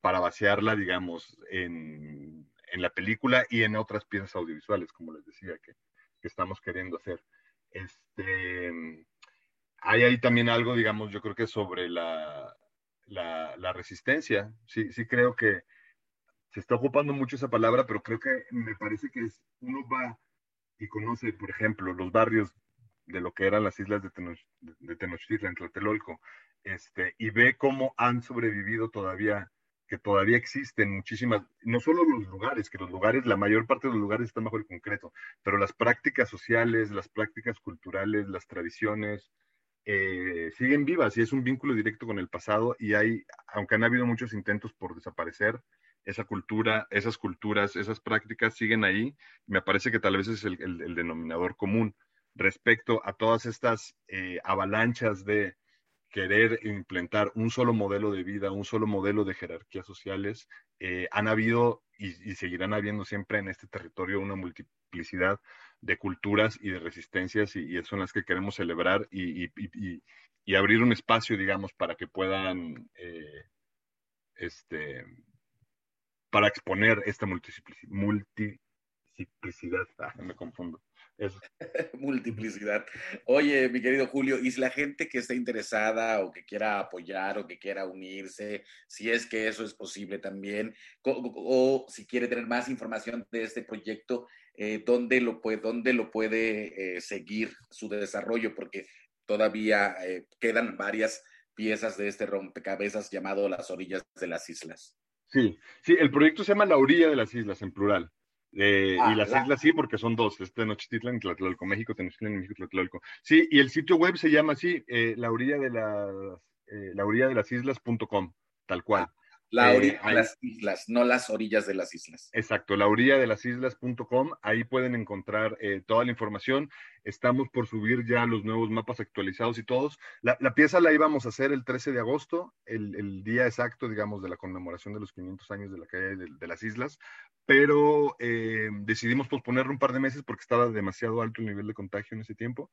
para vaciarla, digamos, en, la película y en otras piezas audiovisuales, como les decía, que, estamos queriendo hacer. Este, hay ahí también algo, digamos, yo creo que sobre la, la, la resistencia. Sí, sí creo que se está ocupando mucho esa palabra, pero creo que me parece que es, uno va y conoce, por ejemplo, los barrios de lo que eran las islas de, Tenochtitlan, Tlatelolco, este, y ve cómo han sobrevivido todavía, que todavía existen muchísimas, no solo los lugares, que los lugares, la mayor parte de los lugares están bajo el concreto, pero las prácticas sociales, las prácticas culturales, las tradiciones, eh, siguen vivas y es un vínculo directo con el pasado y hay, aunque han habido muchos intentos por desaparecer, esa cultura, esas culturas, esas prácticas siguen ahí. Me parece que tal vez es el, denominador común respecto a todas estas eh, avalanchas de querer implementar un solo modelo de vida, un solo modelo de jerarquías sociales. Eh, han habido y, seguirán habiendo siempre en este territorio una multiplicidad de culturas y de resistencias y, son las que queremos celebrar y, abrir un espacio, digamos, para que puedan eh, este, para exponer esta multiplicidad. Ah, me confundo. Multiplicidad. Oye, mi querido Julio, y si la gente que esté interesada o que quiera apoyar o que quiera unirse, si es que eso es posible también, o, si quiere tener más información de este proyecto, eh, ¿dónde lo puede, dónde lo puede eh, seguir su desarrollo? Porque todavía eh, quedan varias piezas de este rompecabezas llamado Las orillas de las islas. Sí, sí, el proyecto se llama La orilla de las islas en plural. Eh, y ah, las islas sí, porque son dos, este Nochititlan y Tlatelolco, México, Tenochtitlan y México, Tlatelolco. Sí, y el sitio web se llama así, eh, la orilla de las, eh, la orilla de las islas.com, tal cual. Ah, la eh, de las islas, no las orillas de las islas. Exacto, la orilla de las islas.com, ahí pueden encontrar eh, toda la información. Estamos por subir ya los nuevos mapas actualizados y todos. La, pieza la íbamos a hacer el 13 de agosto, el, día exacto, digamos, de la conmemoración de los 500 años de la calle de, las islas, pero eh, decidimos posponerlo un par de meses porque estaba demasiado alto el nivel de contagio en ese tiempo.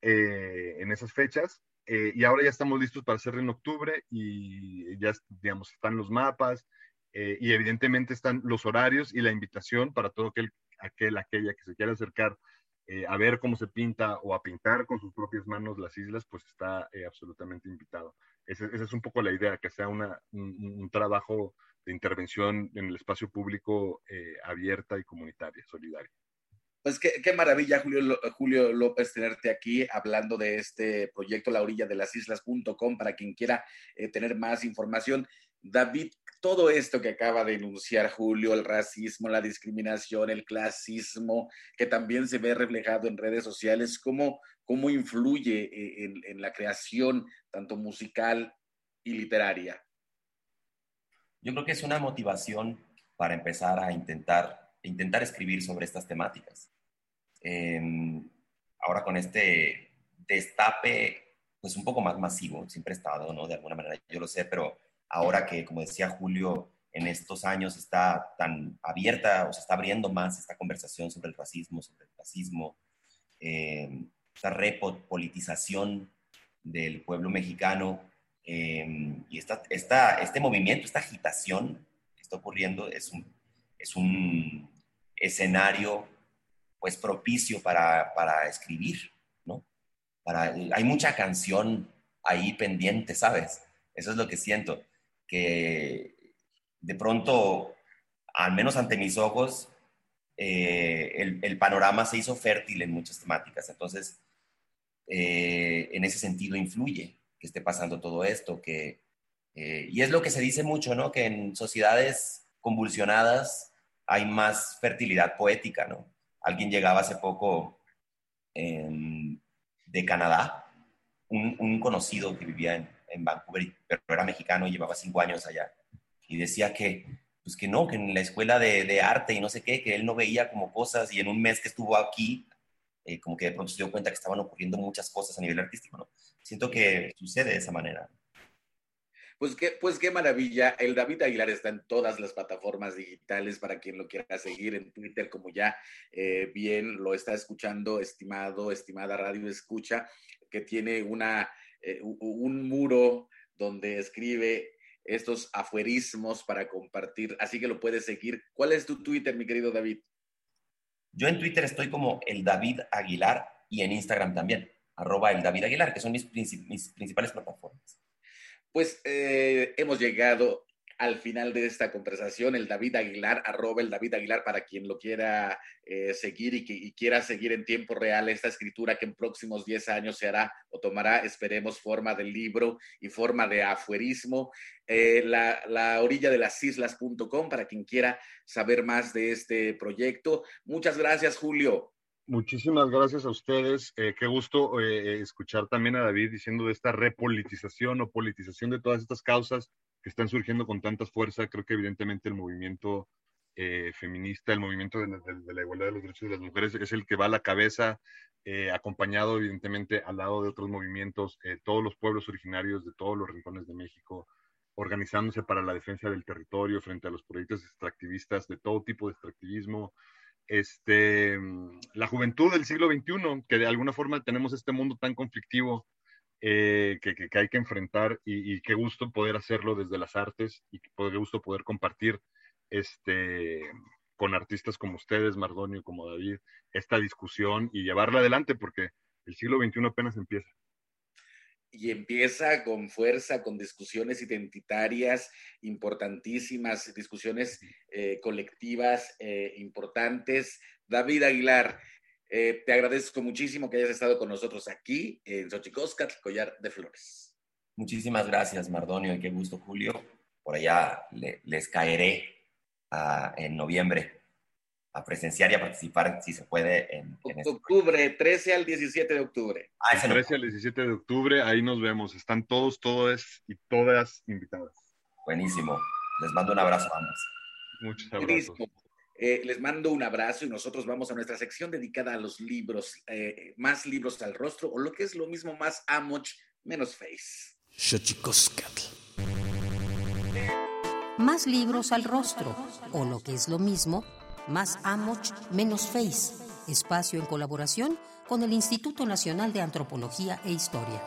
Eh, en esas fechas. Eh, y ahora ya estamos listos para hacerlo en octubre y ya, digamos, están los mapas eh, y evidentemente están los horarios y la invitación para todo aquel, aquel aquella que se quiera acercar a ver cómo se pinta o a pintar con sus propias manos las islas, pues está absolutamente invitado. Esa, es un poco la idea, que sea una, un, trabajo de intervención en el espacio público abierta y comunitaria, solidaria. Pues qué, maravilla, Julio, López, tenerte aquí hablando de este proyecto La Orilla de las Islas.com para quien quiera eh, tener más información. David, todo esto que acaba de enunciar Julio, el racismo, la discriminación, el clasismo, que también se ve reflejado en redes sociales, ¿cómo, cómo influye eh, en, en la creación tanto musical y literaria? Yo creo que es una motivación para empezar a intentar intentar escribir sobre estas temáticas. Em, ahora con este destape, pues un poco más masivo, siempre ha estado, ¿no? De alguna manera, yo lo sé, pero ahora que, como decía Julio, en estos años está tan abierta o se está abriendo más esta conversación sobre el racismo, sobre el racismo, em, esta repolitización del pueblo mexicano em, y esta, esta, este movimiento, esta agitación que está ocurriendo es un, es un escenario pues propicio para, escribir, ¿no? Para, hay mucha canción ahí pendiente, ¿sabes? Eso es lo que siento, que de pronto, al menos ante mis ojos, eh, el, panorama se hizo fértil en muchas temáticas. Entonces, eh, en ese sentido influye que esté pasando todo esto, que, eh, y es lo que se dice mucho, ¿no? Que en sociedades convulsionadas hay más fertilidad poética, ¿no? Alguien llegaba hace poco de Canadá, un, conocido que vivía en, Vancouver, pero era mexicano y llevaba cinco años allá, y decía que, pues que no, que en la escuela de, arte y no sé qué, que él no veía como cosas, y en un mes que estuvo aquí, eh, como que de pronto se dio cuenta que estaban ocurriendo muchas cosas a nivel artístico, ¿no? Siento que sucede de esa manera. Pues qué, pues qué maravilla. El David Aguilar está en todas las plataformas digitales para quien lo quiera seguir en Twitter, como ya eh, bien lo está escuchando, estimado, estimada radio escucha, que tiene una, eh, un muro donde escribe estos afuerismos para compartir. Así que lo puedes seguir. ¿Cuál es tu Twitter, mi querido David? Yo en Twitter estoy como el David Aguilar y en Instagram también, arroba el David Aguilar, que son mis, mis principales plataformas. Pues eh, hemos llegado al final de esta conversación, el David Aguilar, arroba el David Aguilar para quien lo quiera eh, seguir y, que, quiera seguir en tiempo real esta escritura que en próximos 10 años se hará o tomará, esperemos, forma de libro y forma de afuerismo. Eh, la, la, orilla de las islas.com para quien quiera saber más de este proyecto. Muchas gracias, Julio. Muchísimas gracias a ustedes. Eh, qué gusto eh, escuchar también a David diciendo de esta repolitización o politización de todas estas causas que están surgiendo con tanta fuerza. Creo que evidentemente el movimiento eh, feminista, el movimiento de, la igualdad de los derechos de las mujeres es el que va a la cabeza, acompañado evidentemente al lado de otros movimientos, todos los pueblos originarios de todos los rincones de México, organizándose para la defensa del territorio frente a los proyectos extractivistas, de todo tipo de extractivismo, este, la juventud del siglo XXI, que de alguna forma tenemos este mundo tan conflictivo eh, que, que, hay que enfrentar y, qué gusto poder hacerlo desde las artes y qué gusto poder compartir este, con artistas como ustedes, Mardonio, como David, esta discusión y llevarla adelante porque el siglo XXI apenas empieza y empieza con fuerza, con discusiones identitarias importantísimas, discusiones eh, colectivas eh, importantes. David Aguilar, eh, te agradezco muchísimo que hayas estado con nosotros aquí en Xochicoscat, Collar de Flores. Muchísimas gracias, Mardonio, y qué gusto, Julio. Por allá les caeré ah, en noviembre a presenciar y a participar, si se puede, en, en este octubre, 13 al 17 de octubre. Ah, ese 13 al 17 de octubre, ahí nos vemos. Están todos, todas y todas invitadas. Buenísimo. Les mando un abrazo a ambas. Muchos abrazos. Eh, les mando un abrazo y nosotros vamos a nuestra sección dedicada a los libros, eh, más libros al rostro, o lo que es lo mismo, más amoch, menos face. Más libros al rostro, o lo que es lo mismo, más Amoch, menos Face, espacio en colaboración con el Instituto Nacional de Antropología e Historia.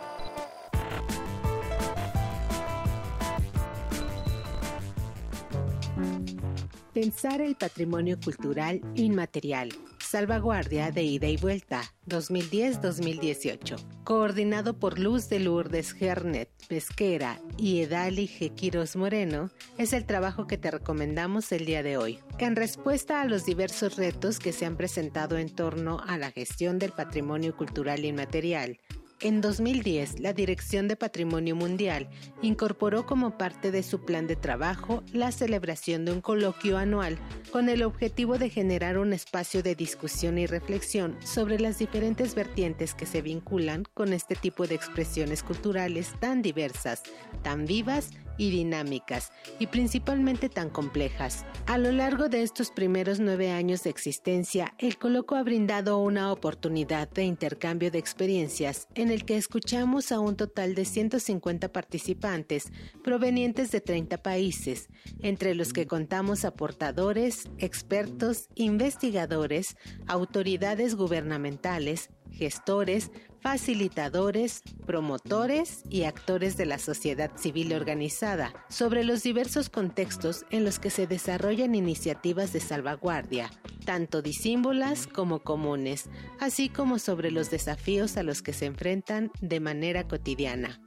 Pensar el patrimonio cultural inmaterial Salvaguardia de Ida y Vuelta 2010-2018, coordinado por Luz de Lourdes Gernet Pesquera y Edali Gequiros Moreno, es el trabajo que te recomendamos el día de hoy. En respuesta a los diversos retos que se han presentado en torno a la gestión del patrimonio cultural inmaterial, en 2010, la Dirección de Patrimonio Mundial incorporó como parte de su plan de trabajo la celebración de un coloquio anual con el objetivo de generar un espacio de discusión y reflexión sobre las diferentes vertientes que se vinculan con este tipo de expresiones culturales tan diversas, tan vivas y dinámicas, y principalmente tan complejas. A lo largo de estos primeros nueve años de existencia, el Coloco ha brindado una oportunidad de intercambio de experiencias en el que escuchamos a un total de 150 participantes provenientes de 30 países, entre los que contamos aportadores, expertos, investigadores, autoridades gubernamentales, gestores, facilitadores, promotores y actores de la sociedad civil organizada sobre los diversos contextos en los que se desarrollan iniciativas de salvaguardia, tanto disímbolas como comunes, así como sobre los desafíos a los que se enfrentan de manera cotidiana.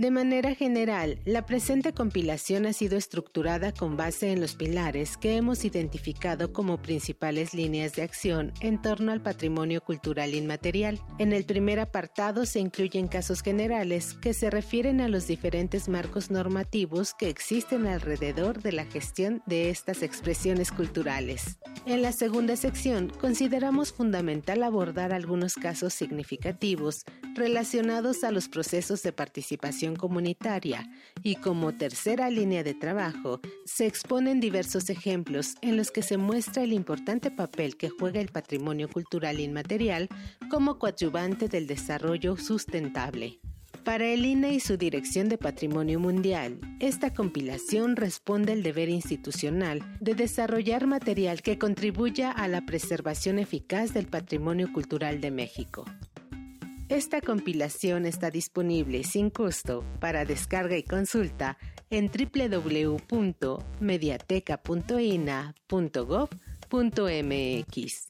De manera general, la presente compilación ha sido estructurada con base en los pilares que hemos identificado como principales líneas de acción en torno al patrimonio cultural inmaterial. En el primer apartado se incluyen casos generales que se refieren a los diferentes marcos normativos que existen alrededor de la gestión de estas expresiones culturales. En la segunda sección consideramos fundamental abordar algunos casos significativos relacionados a los procesos de participación comunitaria y como tercera línea de trabajo se exponen diversos ejemplos en los que se muestra el importante papel que juega el patrimonio cultural inmaterial como coadyuvante del desarrollo sustentable. Para el INE y su Dirección de Patrimonio Mundial, esta compilación responde al deber institucional de desarrollar material que contribuya a la preservación eficaz del patrimonio cultural de México. Esta compilación está disponible sin costo para descarga y consulta en www.mediateca.ina.gov.mx.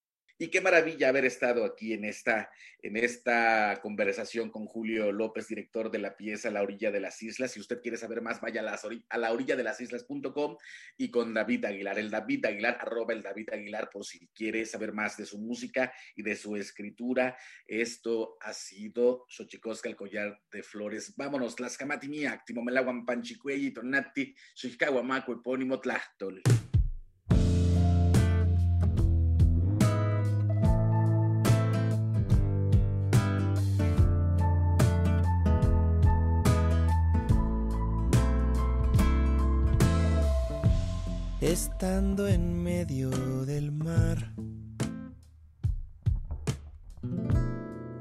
Y qué maravilla haber estado aquí en esta, en esta conversación con Julio López, director de la pieza La orilla de las islas. Si usted quiere saber más, vaya a, la orilla de las islas.com y con David Aguilar, el David Aguilar, arroba el David Aguilar, por si quiere saber más de su música y de su escritura. Esto ha sido Xochicosca, el collar de flores. Vámonos, las Tlaxcamatimiac, Timomelaguan Panchicuelli, Tonati, Xicahuamaco, Epónimo Tlachtol. Estando en medio del mar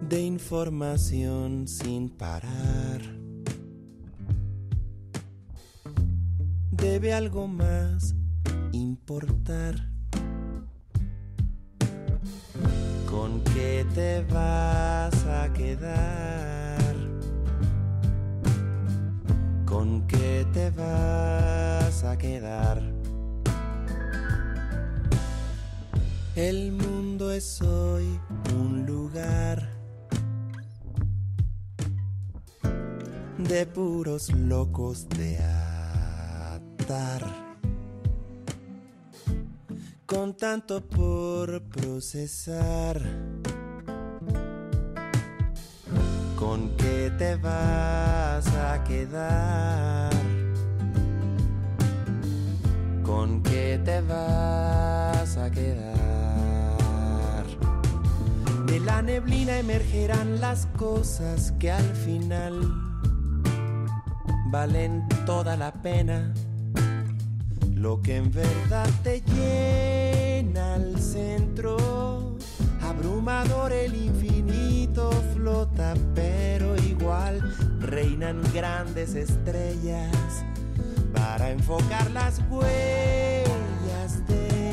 de información sin parar. Debe algo más importar. ¿Con qué te vas a quedar? ¿Con qué te vas a quedar? El mundo es hoy un lugar de puros locos de atar. Con tanto por procesar. ¿Con qué te vas a quedar? ¿Con qué te vas a quedar? La neblina emergerán las cosas que al final valen toda la pena. Lo que en verdad te llena al centro, abrumador el infinito flota, pero igual reinan grandes estrellas para enfocar las huellas de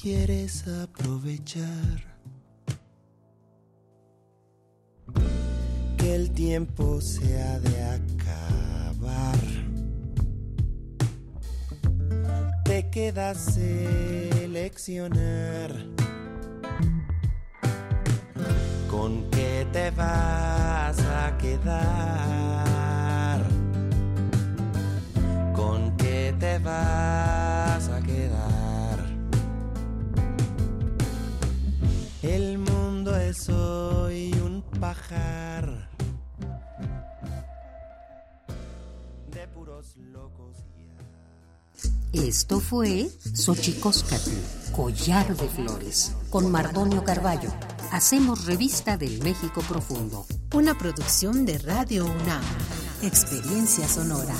quieres aprovechar. Que el tiempo se ha de acabar. Te queda seleccionar. ¿Con qué te vas a quedar? ¿Con qué te vas a quedar? El mundo es hoy un pajar de puros locos. Esto fue Xochicóscatl, Collar de Flores, con Mardonio Carballo. Hacemos revista del México Profundo. Una producción de Radio UNAM. Experiencia sonora.